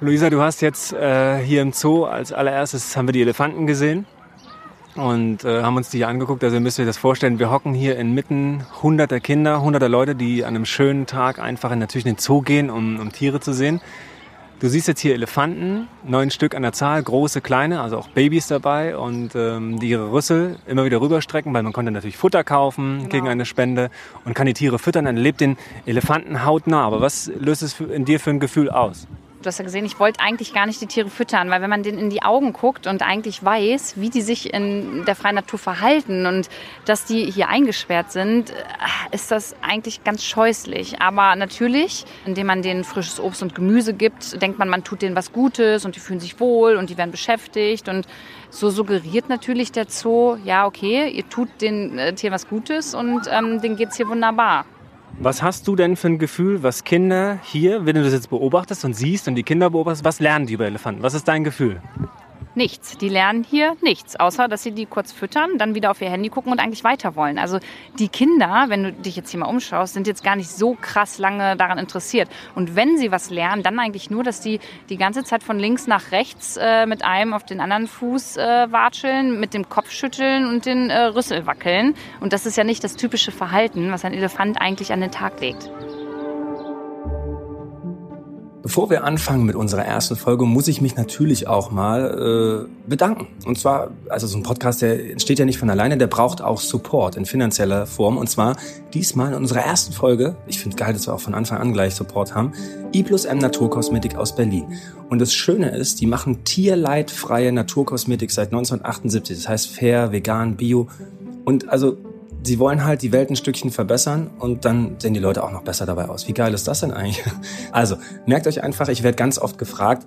Luisa, du hast jetzt äh, hier im Zoo als allererstes haben wir die Elefanten gesehen und äh, haben uns die hier angeguckt. Also ihr müsst euch das vorstellen, wir hocken hier inmitten hunderter Kinder, hunderter Leute, die an einem schönen Tag einfach in natürlich in den Zoo gehen, um, um Tiere zu sehen. Du siehst jetzt hier Elefanten, neun Stück an der Zahl, große, kleine, also auch Babys dabei und ähm, die ihre Rüssel immer wieder rüberstrecken, weil man konnte natürlich Futter kaufen genau. gegen eine Spende und kann die Tiere füttern. Dann lebt den Elefanten hautnah. Aber was löst es in dir für ein Gefühl aus? Du hast ja gesehen, ich wollte eigentlich gar nicht die Tiere füttern, weil wenn man denen in die Augen guckt und eigentlich weiß, wie die sich in der freien Natur verhalten und dass die hier eingesperrt sind, äh, ist das eigentlich ganz scheußlich. Aber natürlich, indem man denen frisches Obst und Gemüse gibt, denkt man, man tut denen was Gutes und die fühlen sich wohl und die werden beschäftigt und so suggeriert natürlich der Zoo, ja okay, ihr tut den äh, Tieren was Gutes und ähm, denen geht's hier wunderbar. Was hast du denn für ein Gefühl, was Kinder hier, wenn du das jetzt beobachtest und siehst und die Kinder beobachtest, was lernen die über Elefanten? Was ist dein Gefühl? Nichts. Die lernen hier nichts, außer dass sie die kurz füttern, dann wieder auf ihr Handy gucken und eigentlich weiter wollen. Also die Kinder, wenn du dich jetzt hier mal umschaust, sind jetzt gar nicht so krass lange daran interessiert. Und wenn sie was lernen, dann eigentlich nur, dass die die ganze Zeit von links nach rechts äh, mit einem auf den anderen Fuß äh, watscheln, mit dem Kopf schütteln und den äh, Rüssel wackeln. Und das ist ja nicht das typische Verhalten, was ein Elefant eigentlich an den Tag legt. Bevor wir anfangen mit unserer ersten Folge, muss ich mich natürlich auch mal äh, bedanken. Und zwar, also so ein Podcast, der entsteht ja nicht von alleine, der braucht auch Support in finanzieller Form. Und zwar diesmal in unserer ersten Folge, ich finde geil, dass wir auch von Anfang an gleich Support haben, I plus M Naturkosmetik aus Berlin. Und das Schöne ist, die machen tierleidfreie Naturkosmetik seit 1978. Das heißt fair, vegan, bio. Und also sie wollen halt die Welt ein Stückchen verbessern und dann sehen die Leute auch noch besser dabei aus. Wie geil ist das denn eigentlich? Also, merkt euch einfach, ich werde ganz oft gefragt,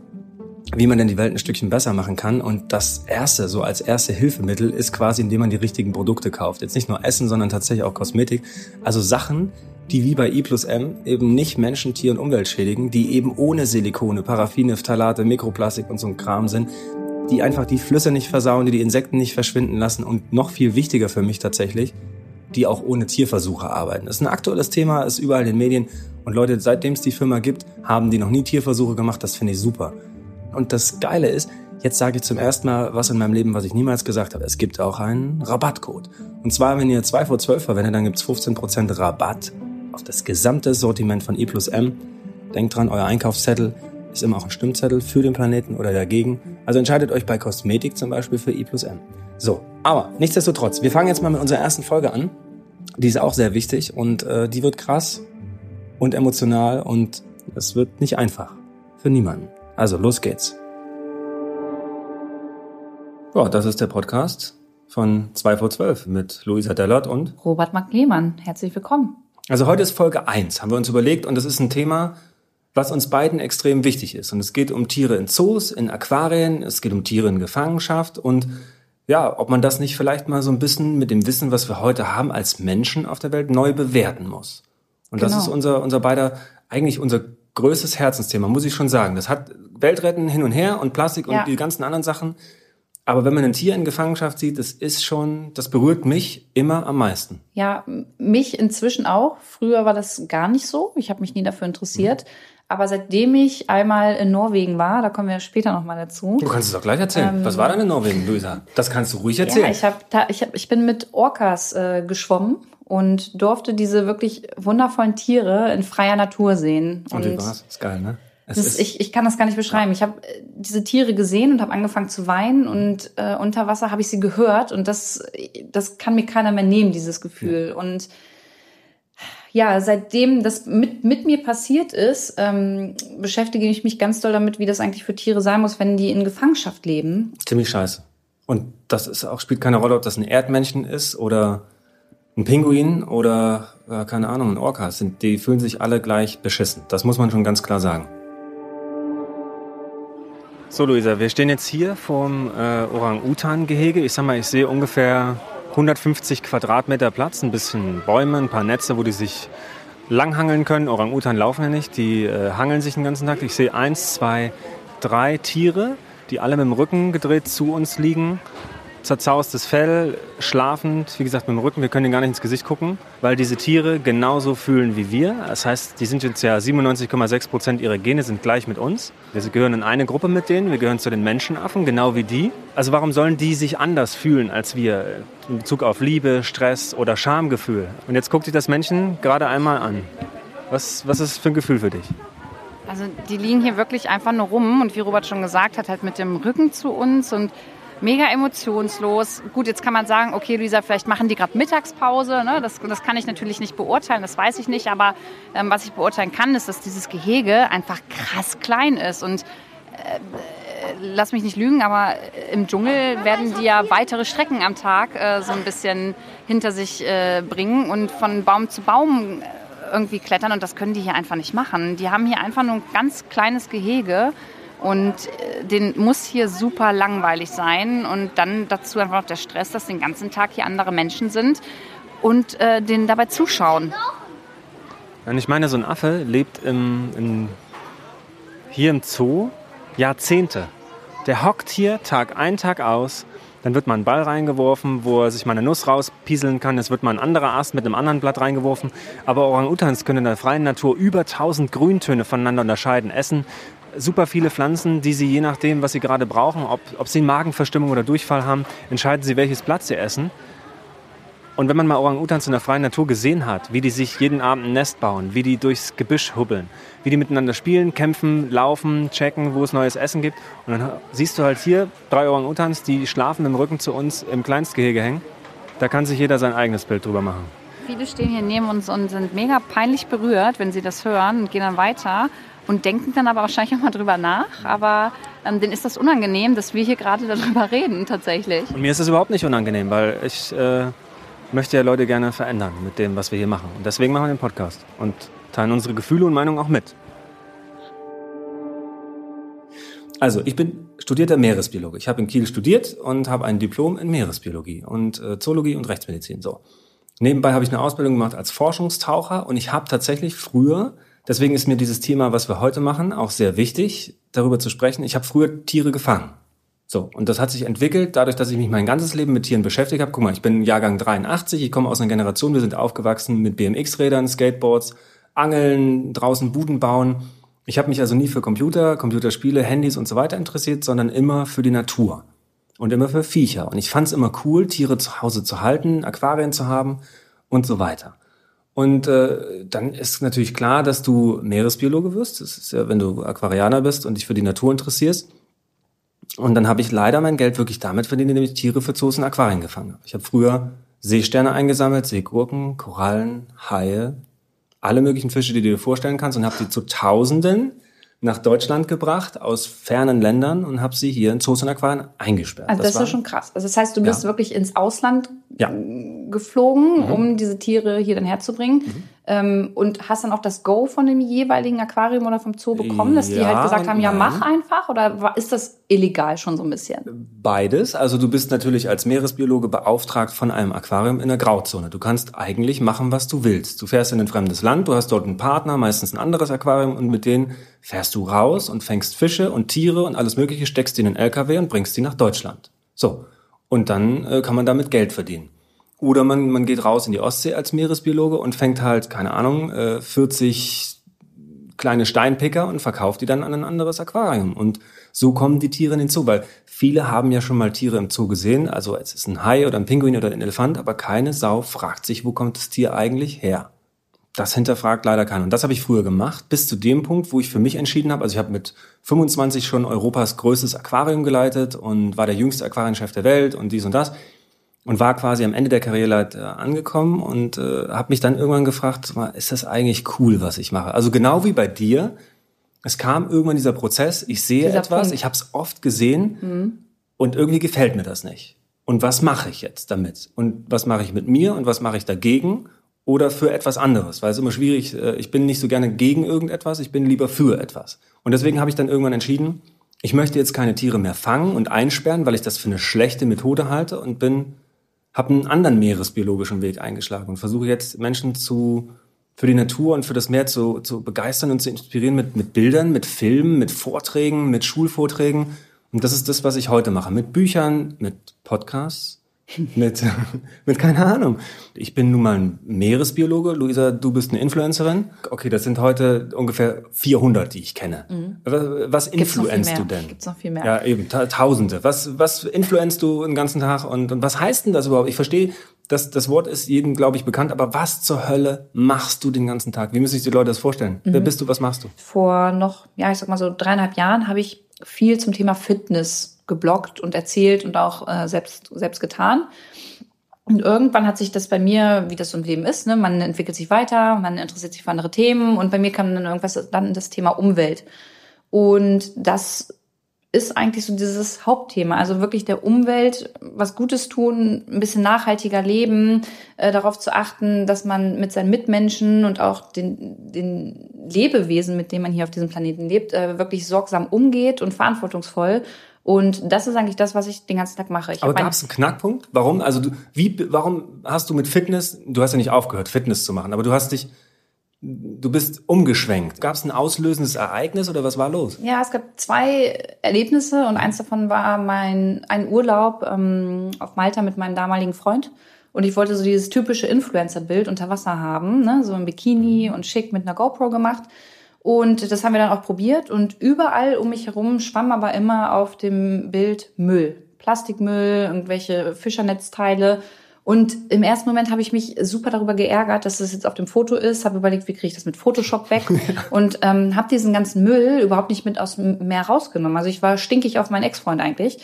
wie man denn die Welt ein Stückchen besser machen kann. Und das erste, so als erste Hilfemittel, ist quasi, indem man die richtigen Produkte kauft. Jetzt nicht nur Essen, sondern tatsächlich auch Kosmetik. Also Sachen, die wie bei I plus M eben nicht Menschen, Tier und Umwelt schädigen, die eben ohne Silikone, Paraffine, Phthalate, Mikroplastik und so ein Kram sind, die einfach die Flüsse nicht versauen, die die Insekten nicht verschwinden lassen und noch viel wichtiger für mich tatsächlich, die auch ohne Tierversuche arbeiten. Das ist ein aktuelles Thema, ist überall in den Medien. Und Leute, seitdem es die Firma gibt, haben die noch nie Tierversuche gemacht. Das finde ich super. Und das Geile ist, jetzt sage ich zum ersten Mal was in meinem Leben, was ich niemals gesagt habe. Es gibt auch einen Rabattcode. Und zwar, wenn ihr 2 vor 12 verwendet, dann gibt's 15% Rabatt auf das gesamte Sortiment von E plus M. Denkt dran, euer Einkaufszettel ist immer auch ein Stimmzettel für den Planeten oder dagegen. Also entscheidet euch bei Kosmetik zum Beispiel für E plus M. So, aber nichtsdestotrotz, wir fangen jetzt mal mit unserer ersten Folge an. Die ist auch sehr wichtig und äh, die wird krass und emotional und es wird nicht einfach. Für niemanden. Also los geht's. Ja, das ist der Podcast von 2 vor 12 mit Luisa Dellert und Robert Mark Lehmann. Herzlich willkommen. Also heute ist Folge 1, haben wir uns überlegt und das ist ein Thema, was uns beiden extrem wichtig ist. Und es geht um Tiere in Zoos, in Aquarien, es geht um Tiere in Gefangenschaft und ja, ob man das nicht vielleicht mal so ein bisschen mit dem Wissen, was wir heute haben als Menschen auf der Welt, neu bewerten muss. Und genau. das ist unser, unser beider, eigentlich unser größtes Herzensthema, muss ich schon sagen. Das hat Weltretten hin und her und Plastik und ja. die ganzen anderen Sachen. Aber wenn man ein Tier in Gefangenschaft sieht, das ist schon, das berührt mich immer am meisten. Ja, mich inzwischen auch. Früher war das gar nicht so. Ich habe mich nie dafür interessiert. Mhm. Aber seitdem ich einmal in Norwegen war, da kommen wir später noch mal dazu. Du kannst es auch gleich erzählen. Ähm, Was war denn in Norwegen, Luisa? Das kannst du ruhig erzählen. Ja, ich, hab da, ich, hab, ich bin mit Orcas äh, geschwommen und durfte diese wirklich wundervollen Tiere in freier Natur sehen. Und, und wie war's? Ist geil, ne? Das ist, ich, ich kann das gar nicht beschreiben. Ja. Ich habe äh, diese Tiere gesehen und habe angefangen zu weinen und äh, unter Wasser habe ich sie gehört und das, das kann mir keiner mehr nehmen, dieses Gefühl. Ja. Und ja, seitdem das mit, mit mir passiert ist, ähm, beschäftige ich mich ganz doll damit, wie das eigentlich für Tiere sein muss, wenn die in Gefangenschaft leben. Ziemlich scheiße. Und das ist auch, spielt keine Rolle, ob das ein Erdmännchen ist oder ein Pinguin oder, äh, keine Ahnung, ein Orca. Sind, die fühlen sich alle gleich beschissen. Das muss man schon ganz klar sagen. So, Luisa, wir stehen jetzt hier vorm äh, Orang-Utan-Gehege. Ich sag mal, ich sehe ungefähr 150 Quadratmeter Platz, ein bisschen Bäume, ein paar Netze, wo die sich langhangeln können. Orang-Utan laufen ja nicht, die äh, hangeln sich den ganzen Tag. Ich sehe eins, zwei, drei Tiere, die alle mit dem Rücken gedreht zu uns liegen. Zerzaustes Fell, schlafend, wie gesagt mit dem Rücken, wir können ihnen gar nicht ins Gesicht gucken, weil diese Tiere genauso fühlen wie wir. Das heißt, die sind jetzt ja 97,6 Prozent ihrer Gene sind gleich mit uns. Wir gehören in eine Gruppe mit denen, wir gehören zu den Menschenaffen, genau wie die. Also warum sollen die sich anders fühlen als wir in Bezug auf Liebe, Stress oder Schamgefühl? Und jetzt guckt sich das Männchen gerade einmal an. Was, was ist für ein Gefühl für dich? Also die liegen hier wirklich einfach nur rum und wie Robert schon gesagt hat, halt mit dem Rücken zu uns und mega emotionslos. Gut, jetzt kann man sagen, okay, Luisa, vielleicht machen die gerade Mittagspause. Ne? Das, das kann ich natürlich nicht beurteilen, das weiß ich nicht. Aber ähm, was ich beurteilen kann, ist, dass dieses Gehege einfach krass klein ist. Und äh, lass mich nicht lügen, aber im Dschungel werden die ja weitere Strecken am Tag äh, so ein bisschen hinter sich äh, bringen und von Baum zu Baum äh, irgendwie klettern. Und das können die hier einfach nicht machen. Die haben hier einfach nur ein ganz kleines Gehege und äh, den muss hier super langweilig sein. Und dann dazu einfach noch der Stress, dass den ganzen Tag hier andere Menschen sind und äh, denen dabei zuschauen. Und ich meine, so ein Affe lebt im, im, hier im Zoo Jahrzehnte. Der hockt hier Tag ein, Tag aus. Dann wird mal ein Ball reingeworfen, wo er sich mal eine Nuss rauspieseln kann. Es wird mal ein anderer Ast mit einem anderen Blatt reingeworfen. Aber Orang-Utans können in der freien Natur über 1000 Grüntöne voneinander unterscheiden. Essen super viele Pflanzen, die sie je nachdem, was sie gerade brauchen, ob, ob sie Magenverstimmung oder Durchfall haben, entscheiden sie, welches Blatt sie essen. Und wenn man mal Orang-Utans in der freien Natur gesehen hat, wie die sich jeden Abend ein Nest bauen, wie die durchs Gebüsch hubbeln, wie die miteinander spielen, kämpfen, laufen, checken, wo es neues Essen gibt. Und dann siehst du halt hier drei Orang-Utans, die schlafen im Rücken zu uns im Kleinstgehege hängen. Da kann sich jeder sein eigenes Bild drüber machen. Viele stehen hier neben uns und sind mega peinlich berührt, wenn sie das hören und gehen dann weiter und denken dann aber wahrscheinlich auch mal drüber nach. Aber ähm, denen ist das unangenehm, dass wir hier gerade darüber reden, tatsächlich. Und mir ist das überhaupt nicht unangenehm, weil ich äh, möchte ja Leute gerne verändern mit dem, was wir hier machen. Und deswegen machen wir den Podcast und teilen unsere Gefühle und Meinungen auch mit. Also, ich bin studierter Meeresbiologe. Ich habe in Kiel studiert und habe ein Diplom in Meeresbiologie und äh, Zoologie und Rechtsmedizin. So. Nebenbei habe ich eine Ausbildung gemacht als Forschungstaucher und ich habe tatsächlich früher Deswegen ist mir dieses Thema, was wir heute machen, auch sehr wichtig, darüber zu sprechen. Ich habe früher Tiere gefangen. So, und das hat sich entwickelt, dadurch, dass ich mich mein ganzes Leben mit Tieren beschäftigt habe. Guck mal, ich bin Jahrgang 83, ich komme aus einer Generation, wir sind aufgewachsen mit BMX-Rädern, Skateboards, Angeln, draußen Buden bauen. Ich habe mich also nie für Computer, Computerspiele, Handys und so weiter interessiert, sondern immer für die Natur und immer für Viecher. Und ich fand es immer cool, Tiere zu Hause zu halten, Aquarien zu haben und so weiter. Und äh, dann ist natürlich klar, dass du Meeresbiologe wirst. Das ist ja, wenn du Aquarianer bist und dich für die Natur interessierst. Und dann habe ich leider mein Geld wirklich damit verdient, indem ich Tiere für Zoos und Aquarien gefangen habe. Ich habe früher Seesterne eingesammelt, Seegurken, Korallen, Haie, alle möglichen Fische, die du dir vorstellen kannst und habe die zu Tausenden nach Deutschland gebracht aus fernen Ländern und habe sie hier in Zoos und Aquarien eingesperrt. Also das, das ist schon krass. Also das heißt, du bist ja. wirklich ins Ausland ja. geflogen, mhm. um diese Tiere hier dann herzubringen. Mhm. Ähm, und hast dann auch das Go von dem jeweiligen Aquarium oder vom Zoo bekommen, dass ja, die halt gesagt haben, ja, mach einfach? Oder ist das illegal schon so ein bisschen? Beides. Also du bist natürlich als Meeresbiologe beauftragt von einem Aquarium in der Grauzone. Du kannst eigentlich machen, was du willst. Du fährst in ein fremdes Land, du hast dort einen Partner, meistens ein anderes Aquarium und mit denen fährst du raus und fängst Fische und Tiere und alles Mögliche, steckst die in den LKW und bringst die nach Deutschland. So. Und dann äh, kann man damit Geld verdienen. Oder man, man geht raus in die Ostsee als Meeresbiologe und fängt halt, keine Ahnung, äh, 40 kleine Steinpicker und verkauft die dann an ein anderes Aquarium. Und so kommen die Tiere in den Zoo, weil viele haben ja schon mal Tiere im Zoo gesehen. Also es ist ein Hai oder ein Pinguin oder ein Elefant, aber keine Sau fragt sich, wo kommt das Tier eigentlich her? Das hinterfragt leider keiner. Und das habe ich früher gemacht, bis zu dem Punkt, wo ich für mich entschieden habe. Also ich habe mit 25 schon Europas größtes Aquarium geleitet und war der jüngste Aquarienchef der Welt und dies und das. Und war quasi am Ende der Karriereleit äh, angekommen und äh, habe mich dann irgendwann gefragt, ist das eigentlich cool, was ich mache? Also genau wie bei dir, es kam irgendwann dieser Prozess, ich sehe dieser etwas, Punkt. ich habe es oft gesehen mhm. und irgendwie gefällt mir das nicht. Und was mache ich jetzt damit? Und was mache ich mit mir und was mache ich dagegen? Oder für etwas anderes, weil es immer schwierig, äh, ich bin nicht so gerne gegen irgendetwas, ich bin lieber für etwas. Und deswegen habe ich dann irgendwann entschieden, ich möchte jetzt keine Tiere mehr fangen und einsperren, weil ich das für eine schlechte Methode halte und bin, habe einen anderen meeresbiologischen Weg eingeschlagen und versuche jetzt Menschen zu für die Natur und für das Meer zu, zu begeistern und zu inspirieren mit, mit Bildern, mit Filmen, mit Vorträgen, mit Schulvorträgen Und das ist das, was ich heute mache. Mit Büchern, mit Podcasts, mit, mit keine Ahnung. Ich bin nun mal ein Meeresbiologe. Luisa, du bist eine Influencerin. Okay, das sind heute ungefähr 400, die ich kenne. Mhm. Was influenzt du denn? Gibt's noch viel mehr? Ja, eben, Tausende. Was, was influenzt du den ganzen Tag und, und was heißt denn das überhaupt? Ich verstehe, das, das Wort ist jedem, glaube ich, bekannt, aber was zur Hölle machst du den ganzen Tag? Wie müssen sich die Leute das vorstellen? Mhm. Wer bist du, was machst du? Vor noch, ja, ich sag mal so dreieinhalb Jahren habe ich viel zum Thema Fitness geblockt und erzählt und auch äh, selbst, selbst getan. Und irgendwann hat sich das bei mir, wie das so im Leben ist, ne, man entwickelt sich weiter, man interessiert sich für andere Themen und bei mir kam dann irgendwas dann das Thema Umwelt. Und das ist eigentlich so dieses Hauptthema. Also wirklich der Umwelt was Gutes tun, ein bisschen nachhaltiger leben, äh, darauf zu achten, dass man mit seinen Mitmenschen und auch den, den Lebewesen, mit denen man hier auf diesem Planeten lebt, äh, wirklich sorgsam umgeht und verantwortungsvoll. Und das ist eigentlich das, was ich den ganzen Tag mache. Ich Aber gab es einen Knackpunkt? Warum? Also du, wie, warum hast du mit Fitness, du hast ja nicht aufgehört, Fitness zu machen, aber du hast dich Du bist umgeschwenkt. Gab es ein auslösendes Ereignis oder was war los? Ja, es gab zwei Erlebnisse und eins davon war mein ein Urlaub ähm, auf Malta mit meinem damaligen Freund. Und ich wollte so dieses typische Influencer-Bild unter Wasser haben, ne? so ein Bikini und schick mit einer GoPro gemacht. Und das haben wir dann auch probiert. Und überall um mich herum schwamm aber immer auf dem Bild Müll. Plastikmüll, irgendwelche Fischernetzteile. Und im ersten Moment habe ich mich super darüber geärgert, dass das jetzt auf dem Foto ist, habe überlegt, wie kriege ich das mit Photoshop weg und ähm, habe diesen ganzen Müll überhaupt nicht mit aus dem Meer rausgenommen. Also ich war stinkig auf meinen Ex-Freund eigentlich.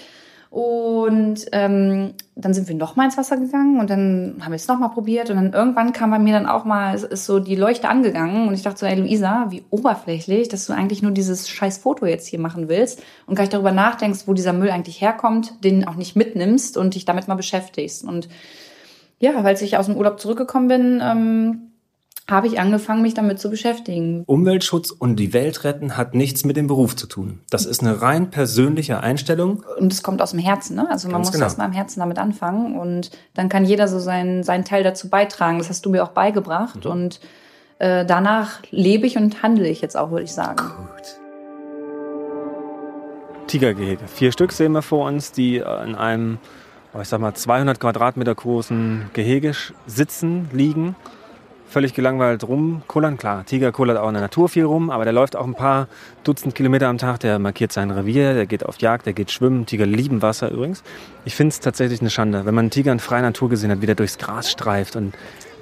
Und ähm, dann sind wir noch mal ins Wasser gegangen und dann haben wir es noch mal probiert. Und dann irgendwann kam bei mir dann auch mal ist so die Leuchte angegangen. Und ich dachte so, ey Luisa, wie oberflächlich, dass du eigentlich nur dieses scheiß Foto jetzt hier machen willst. Und gar nicht darüber nachdenkst, wo dieser Müll eigentlich herkommt, den auch nicht mitnimmst und dich damit mal beschäftigst. Und ja, als ich aus dem Urlaub zurückgekommen bin, ähm, habe ich angefangen, mich damit zu beschäftigen. Umweltschutz und die Welt retten hat nichts mit dem Beruf zu tun. Das ist eine rein persönliche Einstellung. Und es kommt aus dem Herzen, ne? Also man Ganz muss genau. erst mal im Herzen damit anfangen und dann kann jeder so seinen, seinen Teil dazu beitragen. Das hast du mir auch beigebracht mhm. und äh, danach lebe ich und handle ich jetzt auch, würde ich sagen. Gut. Tigergehege. Vier Stück sehen wir vor uns, die in einem, ich sag mal, 200 Quadratmeter großen Gehege sitzen, liegen völlig gelangweilt rumkullern. Klar, Tiger kullert auch in der Natur viel rum, aber der läuft auch ein paar Dutzend Kilometer am Tag, der markiert sein Revier, der geht auf Jagd, der geht schwimmen. Tiger lieben Wasser übrigens. Ich finde es tatsächlich eine Schande, wenn man einen Tiger in freier Natur gesehen hat, wie der durchs Gras streift und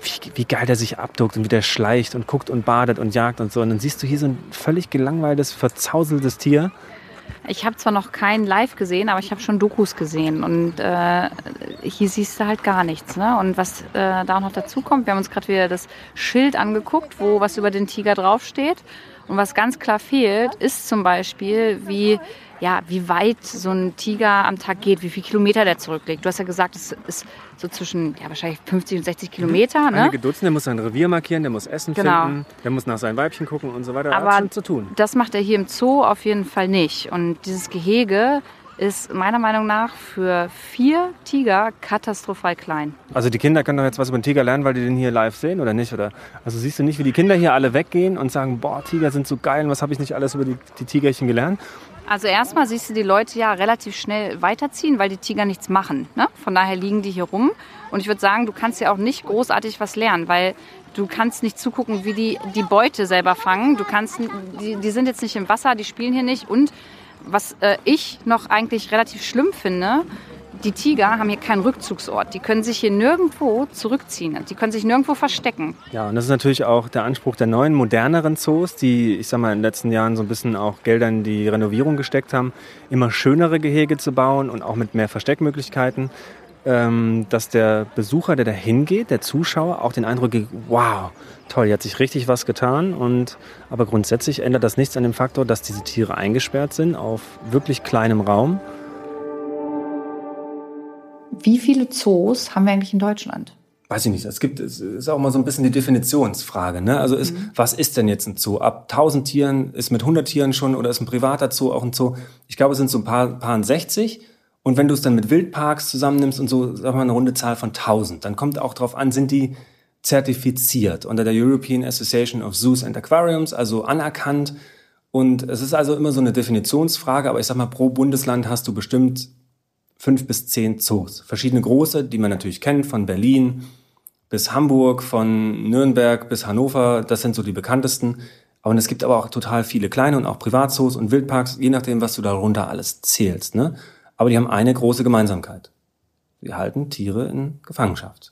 wie, wie geil der sich abduckt und wie der schleicht und guckt und badet und jagt und so. Und dann siehst du hier so ein völlig gelangweiltes, verzauseltes Tier ich habe zwar noch keinen Live gesehen, aber ich habe schon Dokus gesehen und äh, hier siehst du halt gar nichts. Ne? Und was äh, da noch dazu kommt, wir haben uns gerade wieder das Schild angeguckt, wo was über den Tiger draufsteht. Und was ganz klar fehlt, ist zum Beispiel, wie ja, wie weit so ein Tiger am Tag geht, wie viele Kilometer der zurücklegt. Du hast ja gesagt, es ist so zwischen ja, wahrscheinlich 50 und 60 Kilometer. Ne? Einige Dutzend, der muss sein Revier markieren, der muss Essen genau. finden, der muss nach seinem Weibchen gucken und so weiter. Aber zu tun. das macht er hier im Zoo auf jeden Fall nicht. Und dieses Gehege ist meiner Meinung nach für vier Tiger katastrophal klein. Also die Kinder können doch jetzt was über den Tiger lernen, weil die den hier live sehen oder nicht? Oder? Also siehst du nicht, wie die Kinder hier alle weggehen und sagen, boah, Tiger sind so geil, was habe ich nicht alles über die, die Tigerchen gelernt? Also erstmal siehst du die Leute ja relativ schnell weiterziehen, weil die Tiger nichts machen. Ne? Von daher liegen die hier rum. Und ich würde sagen, du kannst ja auch nicht großartig was lernen, weil du kannst nicht zugucken, wie die die Beute selber fangen. Du kannst, die, die sind jetzt nicht im Wasser, die spielen hier nicht. Und was äh, ich noch eigentlich relativ schlimm finde, die Tiger haben hier keinen Rückzugsort. Die können sich hier nirgendwo zurückziehen. Die können sich nirgendwo verstecken. Ja, und das ist natürlich auch der Anspruch der neuen, moderneren Zoos, die, ich sag mal, in den letzten Jahren so ein bisschen auch Gelder in die Renovierung gesteckt haben, immer schönere Gehege zu bauen und auch mit mehr Versteckmöglichkeiten. Ähm, dass der Besucher, der da hingeht, der Zuschauer, auch den Eindruck gibt, wow, toll, hier hat sich richtig was getan. Und, aber grundsätzlich ändert das nichts an dem Faktor, dass diese Tiere eingesperrt sind auf wirklich kleinem Raum wie viele Zoos haben wir eigentlich in Deutschland? Weiß ich nicht. Es gibt, es ist auch mal so ein bisschen die Definitionsfrage. Ne? Also ist, mhm. was ist denn jetzt ein Zoo? Ab 1000 Tieren ist mit 100 Tieren schon oder ist ein privater Zoo auch ein Zoo? Ich glaube, es sind so ein paar, paar 60. Und wenn du es dann mit Wildparks zusammennimmst und so, sag mal, eine runde Zahl von 1000, dann kommt auch drauf an, sind die zertifiziert unter der European Association of Zoos and Aquariums, also anerkannt Und es ist also immer so eine Definitionsfrage, aber ich sag mal, pro Bundesland hast du bestimmt fünf bis zehn Zoos. Verschiedene große, die man natürlich kennt, von Berlin bis Hamburg, von Nürnberg bis Hannover, das sind so die bekanntesten. Und es gibt aber auch total viele kleine und auch Privatzoos und Wildparks, je nachdem, was du darunter alles zählst. Ne? Aber die haben eine große Gemeinsamkeit. Sie halten Tiere in Gefangenschaft.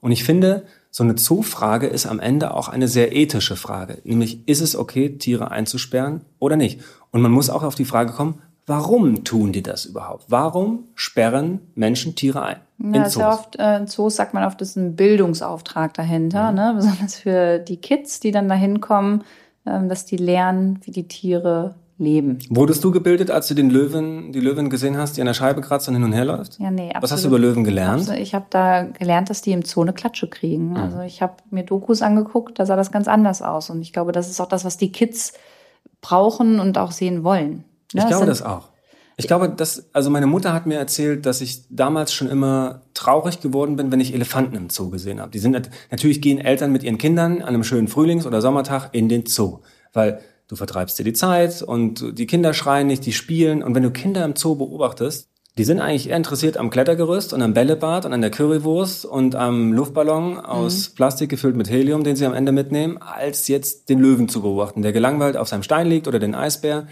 Und ich finde, so eine Zoofrage ist am Ende auch eine sehr ethische Frage. Nämlich, ist es okay, Tiere einzusperren oder nicht? Und man muss auch auf die Frage kommen, warum tun die das überhaupt? Warum sperren Menschen Tiere ein? Ja, ist ja oft, äh, in Zoos sagt man oft, es ist ein Bildungsauftrag dahinter, mhm. ne? besonders für die Kids, die dann dahin kommen, ähm, dass die lernen, wie die Tiere leben. Wurdest du gebildet, als du den Löwen, die Löwen gesehen hast, die an der Scheibe kratzt und hin und her läuft? Ja, nee, absolut. Was hast du über Löwen gelernt? Absolut. Ich habe da gelernt, dass die im Zoo eine Klatsche kriegen. Mhm. Also ich habe mir Dokus angeguckt, da sah das ganz anders aus. Und ich glaube, das ist auch das, was die Kids brauchen und auch sehen wollen. Ne? Ich glaube das auch. Ich glaube, dass, also meine Mutter hat mir erzählt, dass ich damals schon immer traurig geworden bin, wenn ich Elefanten im Zoo gesehen habe. Die sind, natürlich gehen Eltern mit ihren Kindern an einem schönen Frühlings- oder Sommertag in den Zoo. Weil du vertreibst dir die Zeit und die Kinder schreien nicht, die spielen. Und wenn du Kinder im Zoo beobachtest, die sind eigentlich eher interessiert am Klettergerüst und am Bällebad und an der Currywurst und am Luftballon aus mhm. Plastik gefüllt mit Helium, den sie am Ende mitnehmen, als jetzt den Löwen zu beobachten, der gelangweilt auf seinem Stein liegt oder den Eisbär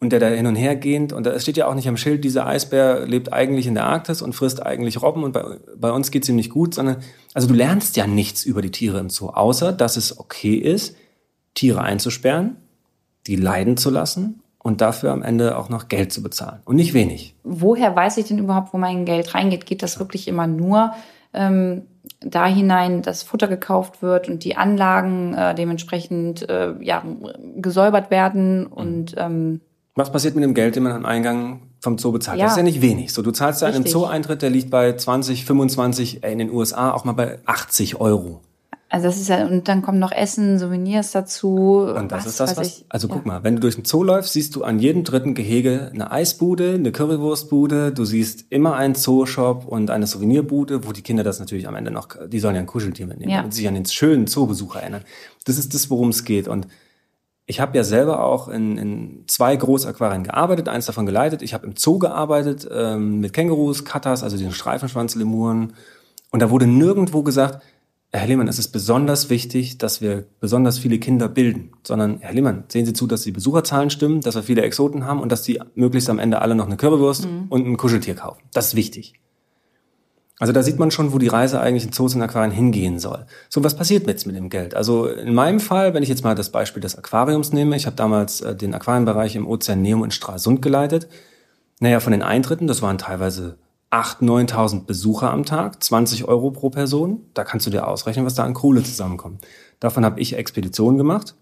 und der da hin und her geht. Und da steht ja auch nicht am Schild, dieser Eisbär lebt eigentlich in der Arktis und frisst eigentlich Robben und bei, bei uns geht's ihm nicht gut, sondern, also du lernst ja nichts über die Tiere im Zoo, außer dass es okay ist, Tiere einzusperren, die leiden zu lassen und dafür am Ende auch noch Geld zu bezahlen. Und nicht wenig. Woher weiß ich denn überhaupt, wo mein Geld reingeht? Geht das wirklich immer nur ähm, da hinein, dass Futter gekauft wird und die Anlagen äh, dementsprechend äh, ja, gesäubert werden und mhm. ähm, was passiert mit dem Geld, den man am Eingang vom Zoo bezahlt? Ja. Das ist ja nicht wenig. So, du zahlst ja einen Zoo-Eintritt, der liegt bei 20, 25, äh, in den USA auch mal bei 80 Euro. Also das ist ja, und dann kommen noch Essen, Souvenirs dazu. Und das was, ist das, was, ich, also ja. guck mal, wenn du durch den Zoo läufst, siehst du an jedem dritten Gehege eine Eisbude, eine Currywurstbude, du siehst immer einen Zooshop und eine Souvenirbude, wo die Kinder das natürlich am Ende noch, die sollen ja ein Kuscheltier mitnehmen, ja. damit sich an den schönen Zoobesuch erinnern. Das ist das, worum es geht. Und ich habe ja selber auch in, in zwei Großaquarien gearbeitet, eins davon geleitet. Ich habe im Zoo gearbeitet ähm, mit Kängurus, Katas, also den Streifenschwanzlemuren. Und da wurde nirgendwo gesagt, Herr Lehmann, es ist besonders wichtig, dass wir besonders viele Kinder bilden, sondern Herr Lehmann, sehen Sie zu, dass die Besucherzahlen stimmen, dass wir viele Exoten haben und dass die möglichst am Ende alle noch eine Currywurst mhm. und ein Kuscheltier kaufen. Das ist wichtig. Also da sieht man schon, wo die Reise eigentlich in Zoos und Aquarien hingehen soll. So, was passiert jetzt mit dem Geld? Also in meinem Fall, wenn ich jetzt mal das Beispiel des Aquariums nehme, ich habe damals äh, den Aquarienbereich im Ozeaneum in Stralsund geleitet. Naja, von den Eintritten, das waren teilweise 8.000, 9.000 Besucher am Tag, 20 Euro pro Person. Da kannst du dir ausrechnen, was da an Kohle zusammenkommt. Davon habe ich Expeditionen gemacht,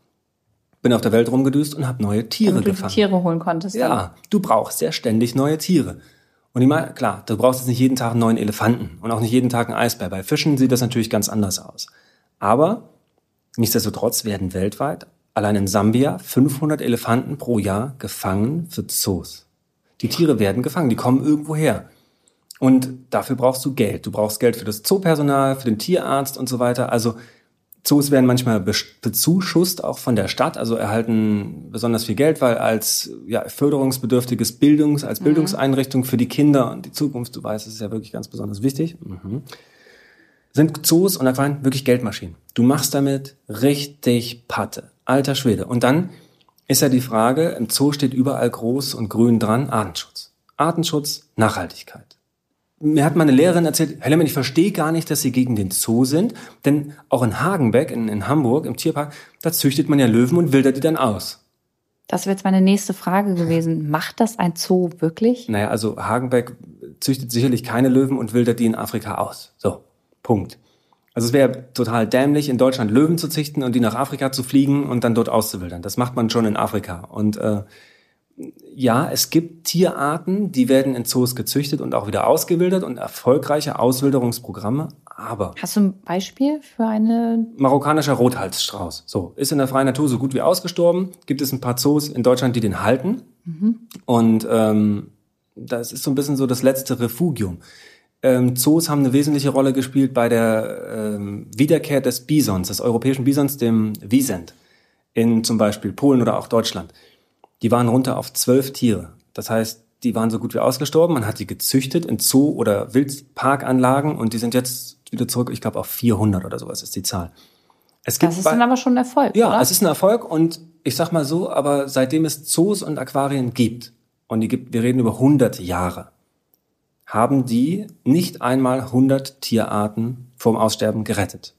bin auf der Welt rumgedüst und habe neue Tiere Damit gefangen. Du Tiere holen konntest. Ja, dann. du brauchst ja ständig neue Tiere. Und ich meine, klar, du brauchst jetzt nicht jeden Tag einen neuen Elefanten und auch nicht jeden Tag einen Eisbär. Bei Fischen sieht das natürlich ganz anders aus. Aber nichtsdestotrotz werden weltweit allein in Sambia 500 Elefanten pro Jahr gefangen für Zoos. Die Tiere werden gefangen, die kommen irgendwo her. Und dafür brauchst du Geld. Du brauchst Geld für das Zoopersonal, für den Tierarzt und so weiter. Also Zoos werden manchmal bezuschusst, auch von der Stadt, also erhalten besonders viel Geld, weil als ja, förderungsbedürftiges Bildungs, als mhm. Bildungseinrichtung für die Kinder und die Zukunft, du weißt, das ist ja wirklich ganz besonders wichtig, mhm. sind Zoos und Aquarien wirklich Geldmaschinen. Du machst damit richtig Patte. Alter Schwede. Und dann ist ja die Frage, im Zoo steht überall groß und grün dran, Artenschutz. Artenschutz, Nachhaltigkeit mir hat meine Lehrerin erzählt, Herr Lemmen, ich verstehe gar nicht, dass Sie gegen den Zoo sind, denn auch in Hagenbeck, in, in Hamburg, im Tierpark, da züchtet man ja Löwen und wildert die dann aus. Das wäre jetzt meine nächste Frage gewesen. Macht das ein Zoo wirklich? Naja, also Hagenbeck züchtet sicherlich keine Löwen und wildert die in Afrika aus. So, Punkt. Also es wäre total dämlich, in Deutschland Löwen zu züchten und die nach Afrika zu fliegen und dann dort auszuwildern. Das macht man schon in Afrika. Und äh, ja, es gibt Tierarten, die werden in Zoos gezüchtet und auch wieder ausgewildert und erfolgreiche Auswilderungsprogramme. Aber. Hast du ein Beispiel für eine? Marokkanischer Rothalsstrauß. So. Ist in der freien Natur so gut wie ausgestorben. Gibt es ein paar Zoos in Deutschland, die den halten. Mhm. Und, ähm, das ist so ein bisschen so das letzte Refugium. Ähm, Zoos haben eine wesentliche Rolle gespielt bei der ähm, Wiederkehr des Bisons, des europäischen Bisons, dem Wiesent, in zum Beispiel Polen oder auch Deutschland. Die waren runter auf zwölf Tiere. Das heißt, die waren so gut wie ausgestorben. Man hat die gezüchtet in Zoo- oder Wildparkanlagen und die sind jetzt wieder zurück, ich glaube, auf 400 oder sowas ist die Zahl. Es gibt das ist dann aber schon ein Erfolg, Ja, oder? es ist ein Erfolg und ich sag mal so, aber seitdem es Zoos und Aquarien gibt, und die gibt, wir reden über 100 Jahre, haben die nicht einmal 100 Tierarten vom Aussterben gerettet.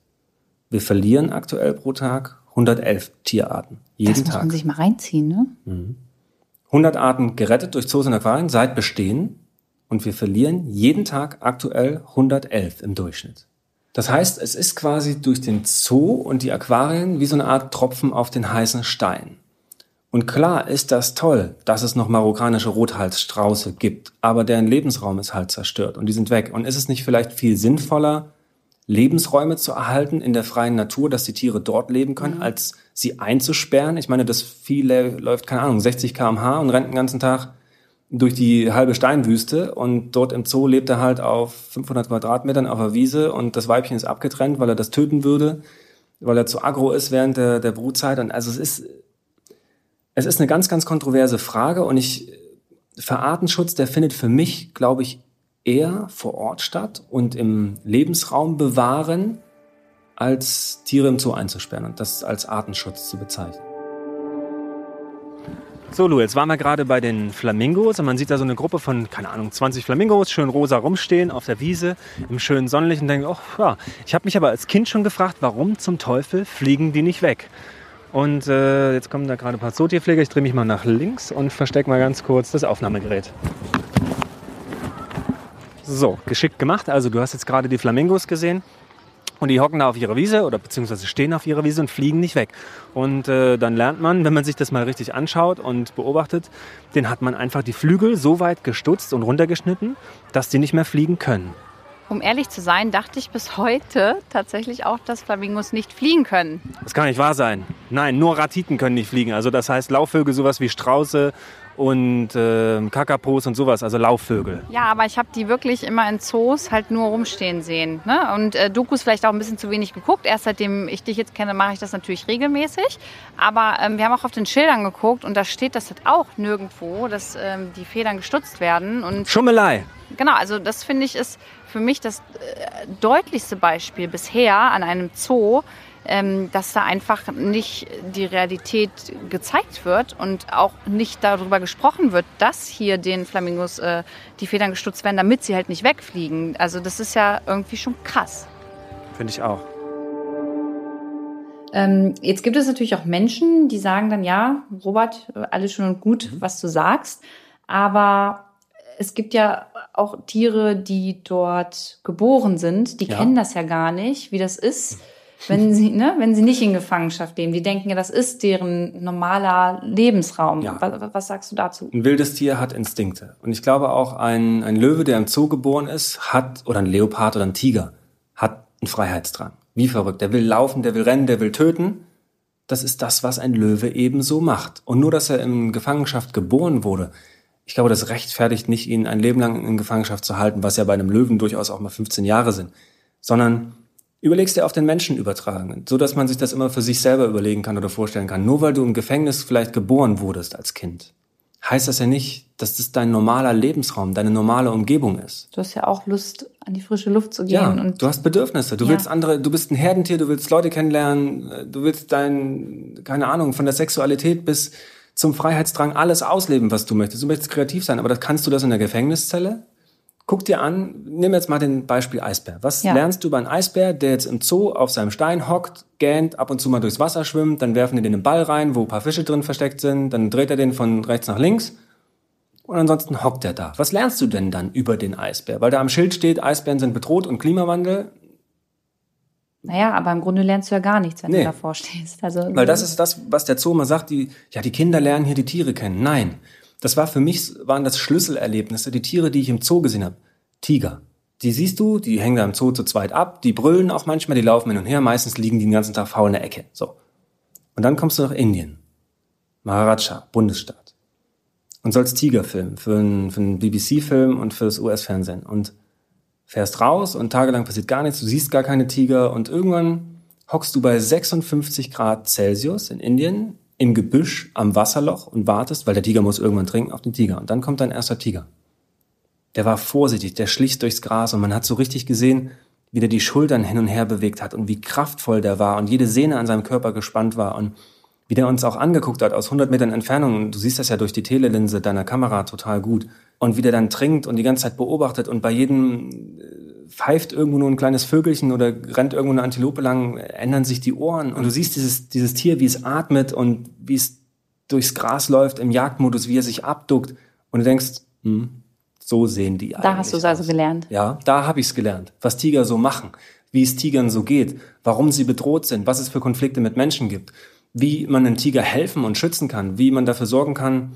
Wir verlieren aktuell pro Tag 111 Tierarten. Jeden das muss Tag. man sich mal reinziehen, ne? Mhm. 100 Arten gerettet durch Zoos und Aquarien seit Bestehen und wir verlieren jeden Tag aktuell 111 im Durchschnitt. Das heißt, es ist quasi durch den Zoo und die Aquarien wie so eine Art Tropfen auf den heißen Stein. Und klar ist das toll, dass es noch marokkanische Rothalsstrauße gibt, aber deren Lebensraum ist halt zerstört und die sind weg. Und ist es nicht vielleicht viel sinnvoller, Lebensräume zu erhalten in der freien Natur, dass die Tiere dort leben können, mhm. als sie einzusperren? Ich meine, das Vieh läuft, keine Ahnung, 60 kmh und rennt den ganzen Tag durch die halbe Steinwüste und dort im Zoo lebt er halt auf 500 Quadratmetern auf der Wiese und das Weibchen ist abgetrennt, weil er das töten würde, weil er zu aggro ist während der, der Brutzeit. Und also es ist, es ist eine ganz, ganz kontroverse Frage und ich, Verartenschutz, der findet für mich, glaube ich, eher vor Ort statt und im Lebensraum bewahren, als Tiere im Zoo einzusperren und das als Artenschutz zu bezeichnen. So, Lu, jetzt waren wir gerade bei den Flamingos und man sieht da so eine Gruppe von, keine Ahnung, 20 Flamingos, schön rosa rumstehen auf der Wiese im schönen Sonnenlicht und denke, oh ja, ich habe mich aber als Kind schon gefragt, warum zum Teufel fliegen die nicht weg? Und äh, jetzt kommen da gerade ein paar Zootierpfleger. Ich drehe mich mal nach links und verstecke mal ganz kurz das Aufnahmegerät. So, geschickt gemacht. Also du hast jetzt gerade die Flamingos gesehen. Und die hocken da auf ihrer Wiese oder beziehungsweise stehen auf ihrer Wiese und fliegen nicht weg. Und äh, dann lernt man, wenn man sich das mal richtig anschaut und beobachtet, den hat man einfach die Flügel so weit gestutzt und runtergeschnitten, dass die nicht mehr fliegen können. Um ehrlich zu sein, dachte ich bis heute tatsächlich auch, dass Flamingos nicht fliegen können. Das kann nicht wahr sein. Nein, nur Ratiten können nicht fliegen. Also das heißt Laufvögel, sowas wie Strauße und äh, Kakapos und sowas, also Laufvögel. Ja, aber ich habe die wirklich immer in Zoos halt nur rumstehen sehen. Ne? Und äh, Dokus vielleicht auch ein bisschen zu wenig geguckt. Erst seitdem ich dich jetzt kenne, mache ich das natürlich regelmäßig. Aber ähm, wir haben auch auf den Schildern geguckt und da steht das halt auch nirgendwo, dass ähm, die Federn gestutzt werden. Und Schummelei. Genau, also das finde ich ist für mich das äh, deutlichste Beispiel bisher an einem Zoo, ähm, dass da einfach nicht die Realität gezeigt wird und auch nicht darüber gesprochen wird, dass hier den Flamingos äh, die Federn gestutzt werden, damit sie halt nicht wegfliegen. Also das ist ja irgendwie schon krass. Finde ich auch. Ähm, jetzt gibt es natürlich auch Menschen, die sagen dann, ja, Robert, alles schön und gut, mhm. was du sagst, aber es gibt ja auch Tiere, die dort geboren sind, die ja. kennen das ja gar nicht, wie das ist wenn sie, ne, wenn sie nicht in Gefangenschaft leben. Die denken ja, das ist deren normaler Lebensraum. Ja. Was, was, sagst du dazu? Ein wildes Tier hat Instinkte. Und ich glaube auch ein, ein Löwe, der im Zoo geboren ist, hat, oder ein Leopard oder ein Tiger, hat einen Freiheitsdrang. Wie verrückt. Der will laufen, der will rennen, der will töten. Das ist das, was ein Löwe ebenso macht. Und nur, dass er in Gefangenschaft geboren wurde, ich glaube, das rechtfertigt nicht, ihn ein Leben lang in Gefangenschaft zu halten, was ja bei einem Löwen durchaus auch mal 15 Jahre sind, sondern überlegst dir auf den Menschen übertragen, so dass man sich das immer für sich selber überlegen kann oder vorstellen kann. Nur weil du im Gefängnis vielleicht geboren wurdest als Kind, heißt das ja nicht, dass das dein normaler Lebensraum, deine normale Umgebung ist. Du hast ja auch Lust, an die frische Luft zu gehen. Ja, und du hast Bedürfnisse. Du ja. willst andere, du bist ein Herdentier, du willst Leute kennenlernen, du willst dein, keine Ahnung, von der Sexualität bis zum Freiheitsdrang alles ausleben, was du möchtest. Du möchtest kreativ sein, aber das kannst du das in der Gefängniszelle? Guck dir an, nimm jetzt mal den Beispiel Eisbär. Was ja. lernst du über einen Eisbär, der jetzt im Zoo auf seinem Stein hockt, gähnt, ab und zu mal durchs Wasser schwimmt, dann werfen die den einen Ball rein, wo ein paar Fische drin versteckt sind, dann dreht er den von rechts nach links und ansonsten hockt er da. Was lernst du denn dann über den Eisbär? Weil da am Schild steht, Eisbären sind bedroht und Klimawandel. Naja, aber im Grunde lernst du ja gar nichts, wenn nee. du davor stehst. Also, Weil das ist das, was der Zoo immer sagt, die, ja, die Kinder lernen hier die Tiere kennen. Nein. Das war für mich, waren das Schlüsselerlebnisse, die Tiere, die ich im Zoo gesehen habe. Tiger. Die siehst du, die hängen da im Zoo zu zweit ab, die brüllen auch manchmal, die laufen hin und her, meistens liegen die den ganzen Tag faul in der Ecke. So. Und dann kommst du nach Indien. Maharaja, Bundesstaat. Und sollst Tiger filmen für einen, für einen BBC-Film und fürs US-Fernsehen. Und fährst raus und tagelang passiert gar nichts, du siehst gar keine Tiger und irgendwann hockst du bei 56 Grad Celsius in Indien im Gebüsch am Wasserloch und wartest, weil der Tiger muss irgendwann trinken, auf den Tiger. Und dann kommt dein erster Tiger. Der war vorsichtig, der schlich durchs Gras und man hat so richtig gesehen, wie der die Schultern hin und her bewegt hat und wie kraftvoll der war und jede Sehne an seinem Körper gespannt war und wie der uns auch angeguckt hat aus 100 Metern Entfernung. Und du siehst das ja durch die Telelinse deiner Kamera total gut. Und wie der dann trinkt und die ganze Zeit beobachtet und bei jedem äh, pfeift irgendwo nur ein kleines Vögelchen oder rennt irgendwo eine Antilope lang, ändern sich die Ohren. Und du siehst dieses, dieses Tier, wie es atmet und wie es durchs Gras läuft im Jagdmodus, wie er sich abduckt. Und du denkst, hm, so sehen die Da hast du es also gelernt. Ja, da habe ich es gelernt, was Tiger so machen, wie es Tigern so geht, warum sie bedroht sind, was es für Konflikte mit Menschen gibt, wie man einem Tiger helfen und schützen kann, wie man dafür sorgen kann,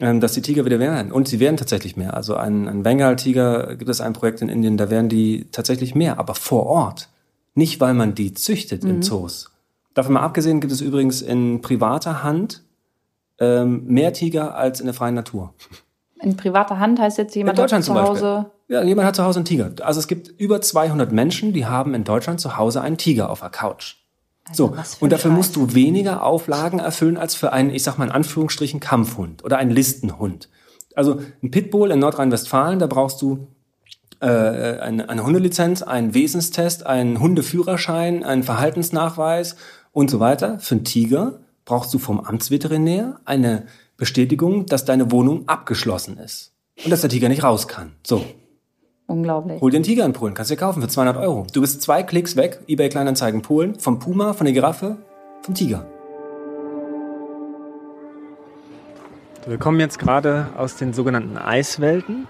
dass die Tiger wieder werden. Und sie werden tatsächlich mehr. Also ein, ein Bengal-Tiger gibt es ein Projekt in Indien, da werden die tatsächlich mehr, aber vor Ort. Nicht, weil man die züchtet mhm. in Zoos. Davon mal abgesehen gibt es übrigens in privater Hand ähm, mehr Tiger als in der freien Natur. In privater Hand heißt jetzt jemand in Deutschland hat zu Hause. Ja, jemand hat zu Hause einen Tiger. Also es gibt über 200 Menschen, die haben in Deutschland zu Hause einen Tiger auf der Couch. Also so, und dafür Scheiß. musst du weniger Auflagen erfüllen als für einen, ich sag mal in Anführungsstrichen, Kampfhund oder einen Listenhund. Also ein Pitbull in Nordrhein-Westfalen, da brauchst du äh, eine, eine Hundelizenz, einen Wesenstest, einen Hundeführerschein, einen Verhaltensnachweis und so weiter. Für einen Tiger brauchst du vom Amtsveterinär eine Bestätigung, dass deine Wohnung abgeschlossen ist und dass der Tiger nicht raus kann. So. Unglaublich. Hol einen Tiger in Polen, kannst du dir kaufen für 200 Euro. Du bist zwei Klicks weg, eBay Kleinanzeigen Polen, vom Puma, von der Giraffe, vom Tiger. Wir kommen jetzt gerade aus den sogenannten Eiswelten.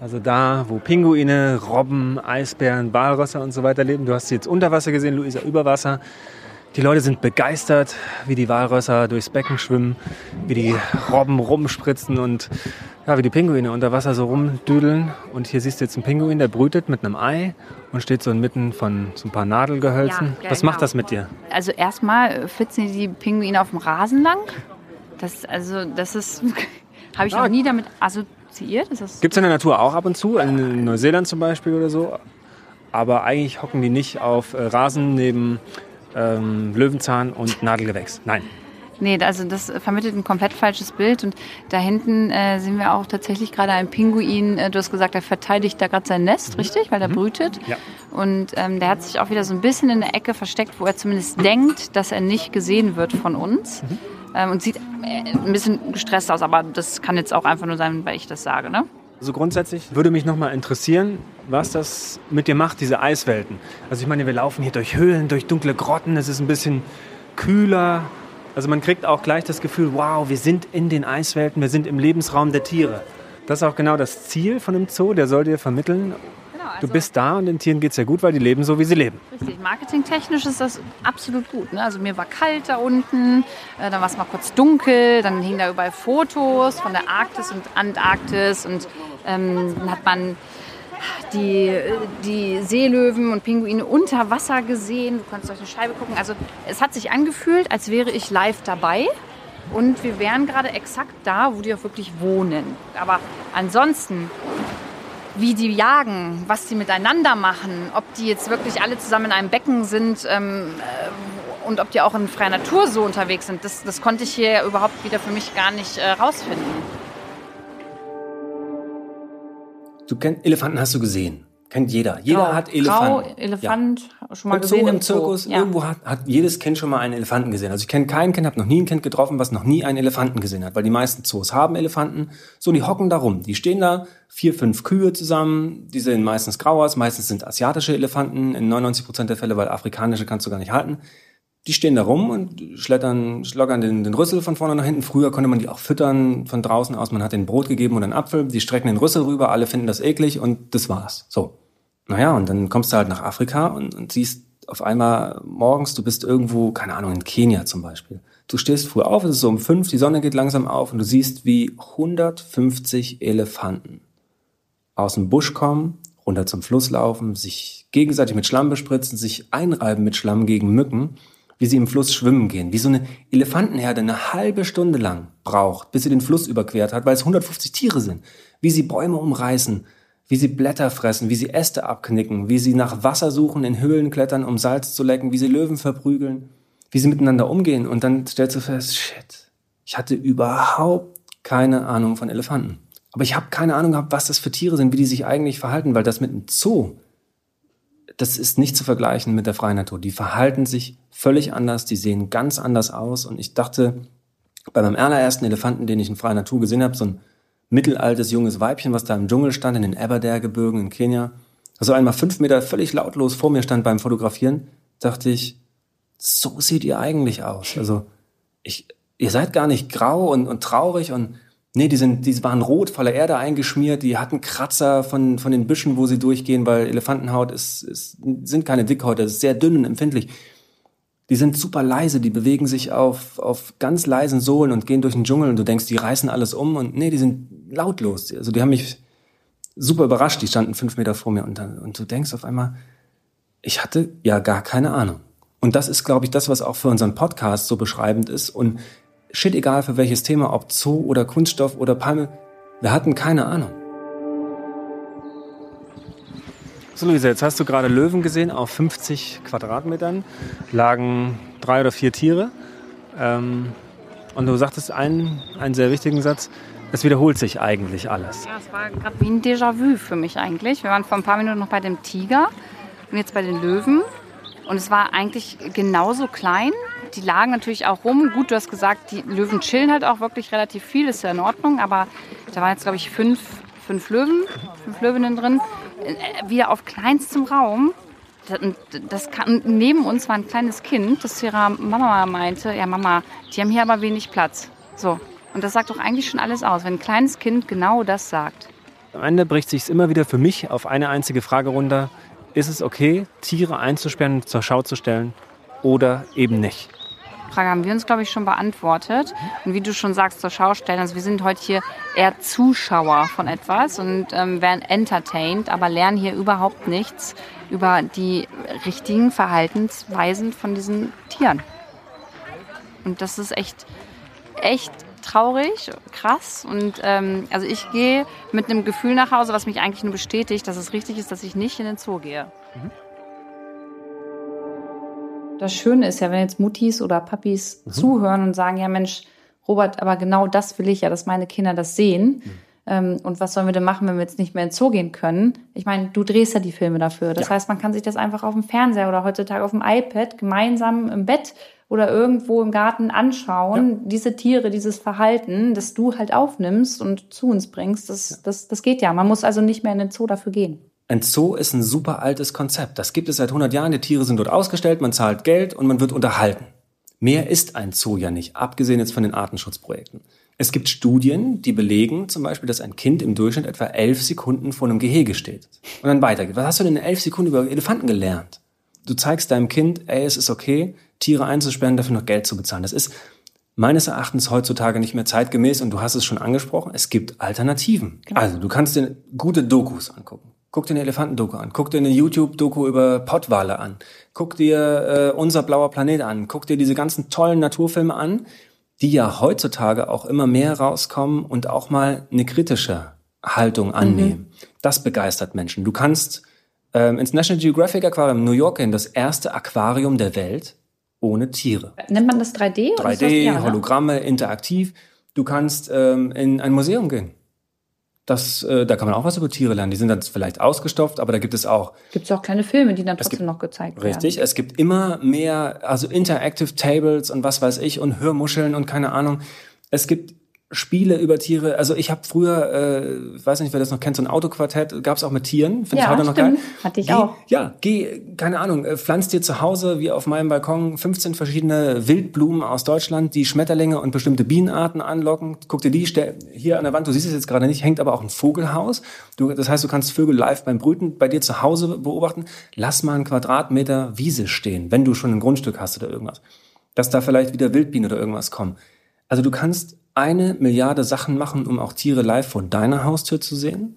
Also da, wo Pinguine, Robben, Eisbären, Walrösser und so weiter leben. Du hast sie jetzt unter Wasser gesehen, Luisa über Wasser. Die Leute sind begeistert, wie die Walrösser durchs Becken schwimmen, wie die Robben rumspritzen und ja, wie die Pinguine unter Wasser so rumdüdeln. Und hier siehst du jetzt einen Pinguin, der brütet mit einem Ei und steht so inmitten von so ein paar Nadelgehölzen. Ja, Was macht genau. das mit dir? Also erstmal flitzen die Pinguine auf dem Rasen lang. Das, also, das ist, habe ich noch nie damit assoziiert. Gibt es in der Natur auch ab und zu, in Neuseeland zum Beispiel oder so. Aber eigentlich hocken die nicht auf äh, Rasen neben ähm, Löwenzahn und Nadelgewächs. Nein. Nee, also das vermittelt ein komplett falsches Bild. Und da hinten äh, sehen wir auch tatsächlich gerade einen Pinguin. Äh, du hast gesagt, er verteidigt da gerade sein Nest, mhm. richtig? Weil er mhm. brütet. Ja. Und ähm, der hat sich auch wieder so ein bisschen in der Ecke versteckt, wo er zumindest denkt, dass er nicht gesehen wird von uns. Mhm. Ähm, und sieht äh, ein bisschen gestresst aus. Aber das kann jetzt auch einfach nur sein, weil ich das sage, ne? Also grundsätzlich würde mich noch mal interessieren, was das mit dir macht, diese Eiswelten. Also ich meine, wir laufen hier durch Höhlen, durch dunkle Grotten, es ist ein bisschen kühler. Also man kriegt auch gleich das Gefühl, wow, wir sind in den Eiswelten, wir sind im Lebensraum der Tiere. Das ist auch genau das Ziel von dem Zoo, der soll dir vermitteln, also du bist da und den Tieren geht es ja gut, weil die leben so, wie sie leben. Richtig, marketingtechnisch ist das absolut gut. Ne? Also mir war kalt da unten, äh, dann war es mal kurz dunkel, dann hingen da überall Fotos von der Arktis und Antarktis und ähm, dann hat man die, die Seelöwen und Pinguine unter Wasser gesehen. Du konntest durch eine Scheibe gucken. Also es hat sich angefühlt, als wäre ich live dabei. Und wir wären gerade exakt da, wo die auch wirklich wohnen. Aber ansonsten, wie die jagen, was die miteinander machen, ob die jetzt wirklich alle zusammen in einem Becken sind ähm, äh, und ob die auch in freier Natur so unterwegs sind, das, das konnte ich hier überhaupt wieder für mich gar nicht äh, rausfinden. Du kennst Elefanten hast du gesehen. Kennt jeder. Jeder Grau, hat Elefanten. Grau, Elefant, ja. schon mal Im gesehen. Zoo, im Zirkus, ja. irgendwo hat, hat jedes Kind schon mal einen Elefanten gesehen. Also ich kenne kein Kind, habe noch nie ein Kind getroffen, was noch nie einen Elefanten gesehen hat, weil die meisten Zoos haben Elefanten. So, die hocken da rum. Die stehen da, vier, fünf Kühe zusammen. Die sehen meistens grau aus. Meistens sind asiatische Elefanten in 99 Prozent der Fälle, weil afrikanische kannst du gar nicht halten die stehen da rum und schlettern, schlockern den, den Rüssel von vorne nach hinten. Früher konnte man die auch füttern von draußen aus. Man hat den Brot gegeben und einen Apfel. Die strecken den Rüssel rüber, alle finden das eklig und das war's. So. Naja, und dann kommst du halt nach Afrika und, und siehst auf einmal morgens, du bist irgendwo, keine Ahnung, in Kenia zum Beispiel. Du stehst früh auf, es ist so um fünf, die Sonne geht langsam auf und du siehst, wie 150 Elefanten aus dem Busch kommen, runter zum Fluss laufen, sich gegenseitig mit Schlamm bespritzen, sich einreiben mit Schlamm gegen Mücken wie sie im Fluss schwimmen gehen, wie so eine Elefantenherde eine halbe Stunde lang braucht, bis sie den Fluss überquert hat, weil es 150 Tiere sind, wie sie Bäume umreißen, wie sie Blätter fressen, wie sie Äste abknicken, wie sie nach Wasser suchen, in Höhlen klettern, um Salz zu lecken, wie sie Löwen verprügeln, wie sie miteinander umgehen. Und dann stellst du fest, shit, Ich hatte überhaupt keine Ahnung von Elefanten. Aber ich habe keine Ahnung gehabt, was das für Tiere sind, wie die sich eigentlich verhalten, weil das mit einem Zoo, das ist nicht zu vergleichen mit der freien Natur. Die verhalten sich völlig anders, die sehen ganz anders aus. Und ich dachte, bei meinem allerersten Elefanten, den ich in freier Natur gesehen habe, so ein mittelaltes junges Weibchen, was da im Dschungel stand, in den Aberdare-Gebirgen in Kenia, also einmal fünf Meter völlig lautlos vor mir stand beim Fotografieren, dachte ich, so seht ihr eigentlich aus. Also ich, ihr seid gar nicht grau und, und traurig und Nee, die sind, die waren rot, voller Erde eingeschmiert, die hatten Kratzer von, von den Büschen, wo sie durchgehen, weil Elefantenhaut ist, ist, sind keine Dickhäute, ist sehr dünn und empfindlich. Die sind super leise, die bewegen sich auf, auf ganz leisen Sohlen und gehen durch den Dschungel und du denkst, die reißen alles um und nee, die sind lautlos. Also die haben mich super überrascht, die standen fünf Meter vor mir und, dann, und du denkst auf einmal, ich hatte ja gar keine Ahnung. Und das ist, glaube ich, das, was auch für unseren Podcast so beschreibend ist und shit egal für welches Thema, ob Zoo oder Kunststoff oder Palme, wir hatten keine Ahnung. So Luisa, jetzt hast du gerade Löwen gesehen auf 50 Quadratmetern, lagen drei oder vier Tiere. Ähm, und du sagtest einen, einen sehr wichtigen Satz, es wiederholt sich eigentlich alles. Ja, es war gerade wie ein Déjà-vu für mich eigentlich. Wir waren vor ein paar Minuten noch bei dem Tiger und jetzt bei den Löwen. Und es war eigentlich genauso klein. Die lagen natürlich auch rum. Gut, du hast gesagt, die Löwen chillen halt auch wirklich relativ viel, ist ja in Ordnung. Aber da waren jetzt, glaube ich, fünf, fünf Löwen, fünf Löwinnen drin. Äh, wieder auf kleinstem Raum. Das kann, neben uns war ein kleines Kind, das zu ihrer Mama meinte, ja Mama, die haben hier aber wenig Platz. So. Und das sagt doch eigentlich schon alles aus, wenn ein kleines Kind genau das sagt. Am Ende bricht sich immer wieder für mich auf eine einzige Frage runter ist es okay, Tiere einzusperren und zur Schau zu stellen oder eben nicht? Frage haben wir uns, glaube ich, schon beantwortet. Und wie du schon sagst, zur Schau stellen. Also wir sind heute hier eher Zuschauer von etwas und ähm, werden entertained, aber lernen hier überhaupt nichts über die richtigen Verhaltensweisen von diesen Tieren. Und das ist echt, echt traurig, krass. Und ähm, also ich gehe mit einem Gefühl nach Hause, was mich eigentlich nur bestätigt, dass es richtig ist, dass ich nicht in den Zoo gehe. Mhm. Das Schöne ist ja, wenn jetzt Muttis oder Papis mhm. zuhören und sagen, ja Mensch, Robert, aber genau das will ich ja, dass meine Kinder das sehen. Mhm. Ähm, und was sollen wir denn machen, wenn wir jetzt nicht mehr ins Zoo gehen können? Ich meine, du drehst ja die Filme dafür. Das ja. heißt, man kann sich das einfach auf dem Fernseher oder heutzutage auf dem iPad gemeinsam im Bett oder irgendwo im Garten anschauen, ja. diese Tiere, dieses Verhalten, das du halt aufnimmst und zu uns bringst, das, ja. das, das geht ja. Man muss also nicht mehr in den Zoo dafür gehen. Ein Zoo ist ein super altes Konzept. Das gibt es seit 100 Jahren. Die Tiere sind dort ausgestellt, man zahlt Geld und man wird unterhalten. Mehr ist ein Zoo ja nicht, abgesehen jetzt von den Artenschutzprojekten. Es gibt Studien, die belegen zum Beispiel, dass ein Kind im Durchschnitt etwa elf Sekunden vor einem Gehege steht und dann weitergeht. Was hast du denn in elf Sekunden über Elefanten gelernt? Du zeigst deinem Kind, ey, es ist okay, Tiere einzusperren, dafür noch Geld zu bezahlen. Das ist meines Erachtens heutzutage nicht mehr zeitgemäß und du hast es schon angesprochen, es gibt Alternativen. Genau. Also du kannst dir gute Dokus angucken. Guck dir eine Elefantendoku an, guck dir eine YouTube-Doku über Pottwale an, guck dir äh, Unser blauer Planet an, guck dir diese ganzen tollen Naturfilme an, die ja heutzutage auch immer mehr rauskommen und auch mal eine kritische Haltung annehmen. Mhm. Das begeistert Menschen. Du kannst ähm, ins National Geographic Aquarium New York gehen, das erste Aquarium der Welt, ohne Tiere. Nennt man das 3D? 3D, das, ja, Hologramme, interaktiv. Du kannst ähm, in ein Museum gehen. Das, äh, da kann man auch was über Tiere lernen. Die sind dann vielleicht ausgestopft, aber da gibt es auch. Gibt es auch kleine Filme, die dann trotzdem gibt, noch gezeigt werden. Richtig, es gibt immer mehr, also Interactive Tables und was weiß ich und Hörmuscheln und keine Ahnung. Es gibt Spiele über Tiere. Also ich habe früher, äh, ich weiß nicht, wer das noch kennt, so ein Autoquartett, gab es auch mit Tieren. Finde ja, ich heute noch geil. Hatte ich geh, auch. Ja, geh, keine Ahnung, äh, pflanzt dir zu Hause, wie auf meinem Balkon, 15 verschiedene Wildblumen aus Deutschland, die Schmetterlinge und bestimmte Bienenarten anlocken. Guck dir die, stell, hier an der Wand, du siehst es jetzt gerade nicht, hängt aber auch ein Vogelhaus. Du, das heißt, du kannst Vögel live beim Brüten bei dir zu Hause beobachten. Lass mal einen Quadratmeter Wiese stehen, wenn du schon ein Grundstück hast oder irgendwas. Dass da vielleicht wieder Wildbienen oder irgendwas kommen. Also du kannst eine Milliarde Sachen machen, um auch Tiere live vor deiner Haustür zu sehen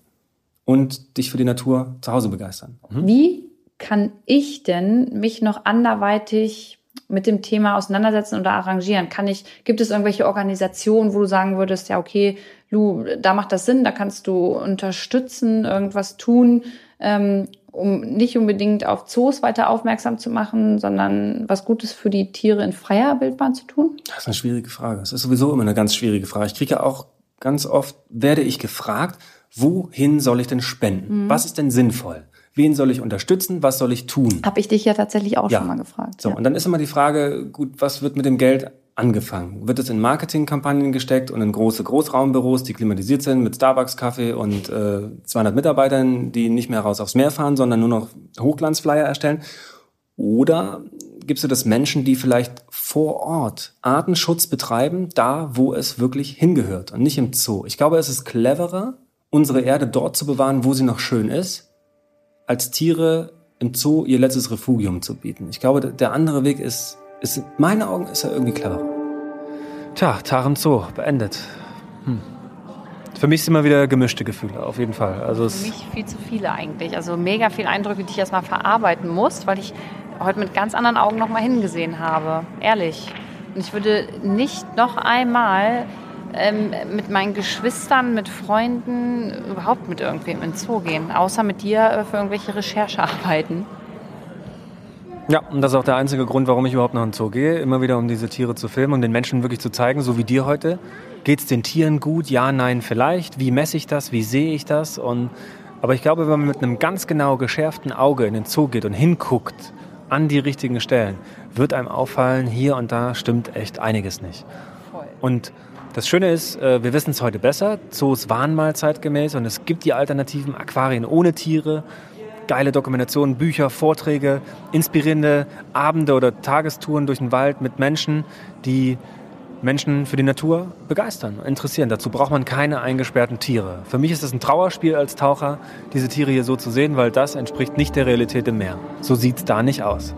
und dich für die Natur zu Hause begeistern. Mhm. Wie kann ich denn mich noch anderweitig mit dem Thema auseinandersetzen oder arrangieren? Kann ich, gibt es irgendwelche Organisationen, wo du sagen würdest, ja, okay, Lu, da macht das Sinn, da kannst du unterstützen, irgendwas tun? Ähm, um nicht unbedingt auf Zoos weiter aufmerksam zu machen, sondern was Gutes für die Tiere in freier Wildbahn zu tun? Das ist eine schwierige Frage. Das ist sowieso immer eine ganz schwierige Frage. Ich kriege ja auch ganz oft, werde ich gefragt, wohin soll ich denn spenden? Mhm. Was ist denn sinnvoll? Wen soll ich unterstützen? Was soll ich tun? Habe ich dich ja tatsächlich auch ja. schon mal gefragt. So, ja. und dann ist immer die Frage, gut, was wird mit dem Geld angefangen? Wird es in Marketingkampagnen gesteckt und in große Großraumbüros, die klimatisiert sind mit Starbucks-Kaffee und äh, 200 Mitarbeitern, die nicht mehr raus aufs Meer fahren, sondern nur noch Hochglanzflyer erstellen? Oder gibst du das Menschen, die vielleicht vor Ort Artenschutz betreiben, da wo es wirklich hingehört und nicht im Zoo? Ich glaube, es ist cleverer, unsere Erde dort zu bewahren, wo sie noch schön ist, als Tiere im Zoo ihr letztes Refugium zu bieten. Ich glaube, der andere Weg ist, ist in meinen Augen ist er irgendwie clever. Tja, Taren Zoo, beendet. Hm. Für mich sind immer wieder gemischte Gefühle, auf jeden Fall. Also Für mich viel zu viele eigentlich. Also mega viele Eindrücke, die ich erstmal verarbeiten muss, weil ich heute mit ganz anderen Augen nochmal hingesehen habe. Ehrlich. Und ich würde nicht noch einmal ähm, mit meinen Geschwistern, mit Freunden, überhaupt mit irgendwem ins Zoo gehen, außer mit dir äh, für irgendwelche Recherchearbeiten. Ja, und das ist auch der einzige Grund, warum ich überhaupt noch in den Zoo gehe. Immer wieder, um diese Tiere zu filmen und den Menschen wirklich zu zeigen, so wie dir heute. Geht es den Tieren gut? Ja, nein, vielleicht. Wie messe ich das? Wie sehe ich das? Und, aber ich glaube, wenn man mit einem ganz genau geschärften Auge in den Zoo geht und hinguckt an die richtigen Stellen, wird einem auffallen, hier und da stimmt echt einiges nicht. Und das Schöne ist, äh, wir wissen es heute besser. Zoos waren mal zeitgemäß und es gibt die alternativen Aquarien ohne Tiere. Geile Dokumentationen, Bücher, Vorträge, inspirierende Abende oder Tagestouren durch den Wald mit Menschen, die Menschen für die Natur begeistern, interessieren. Dazu braucht man keine eingesperrten Tiere. Für mich ist es ein Trauerspiel als Taucher, diese Tiere hier so zu sehen, weil das entspricht nicht der Realität im Meer. So sieht es da nicht aus.